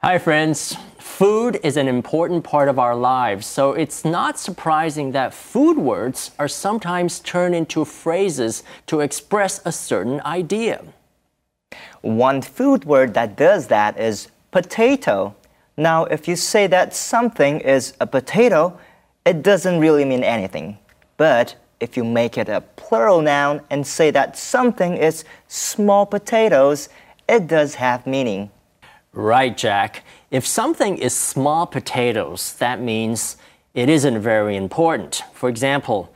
Hi, friends. Food is an important part of our lives, so it's not surprising that food words are sometimes turned into phrases to express a certain idea. One food word that does that is potato. Now, if you say that something is a potato, it doesn't really mean anything. But if you make it a plural noun and say that something is small potatoes, it does have meaning. Right, Jack. If something is small potatoes, that means it isn't very important. For example,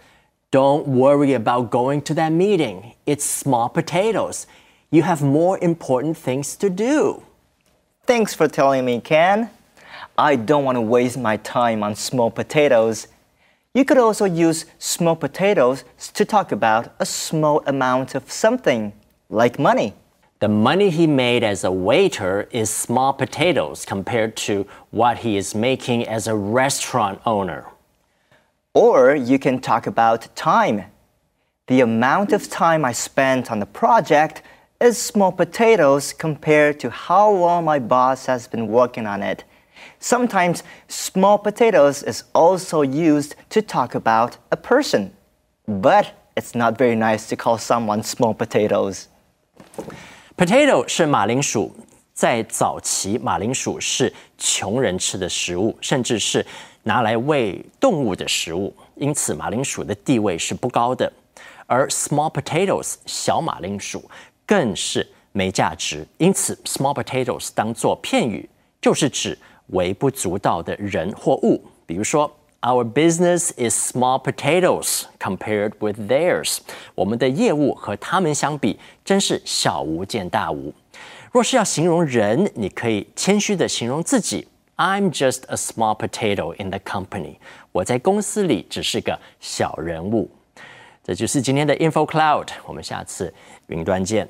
don't worry about going to that meeting. It's small potatoes. You have more important things to do. Thanks for telling me, Ken. I don't want to waste my time on small potatoes. You could also use small potatoes to talk about a small amount of something, like money. The money he made as a waiter is small potatoes compared to what he is making as a restaurant owner. Or you can talk about time. The amount of time I spent on the project is small potatoes compared to how long my boss has been working on it. Sometimes small potatoes is also used to talk about a person. But it's not very nice to call someone small potatoes. Potato 是马铃薯，在早期，马铃薯是穷人吃的食物，甚至是拿来喂动物的食物，因此马铃薯的地位是不高的。而 small potatoes 小马铃薯更是没价值，因此 small potatoes 当做片语，就是指微不足道的人或物。比如说，Our business is small potatoes compared with theirs。我们的业务和他们相比，真是小巫见大巫。若是要形容人，你可以谦虚的形容自己：I'm just a small potato in the company。我在公司里只是个小人物。这就是今天的 Info Cloud，我们下次云端见。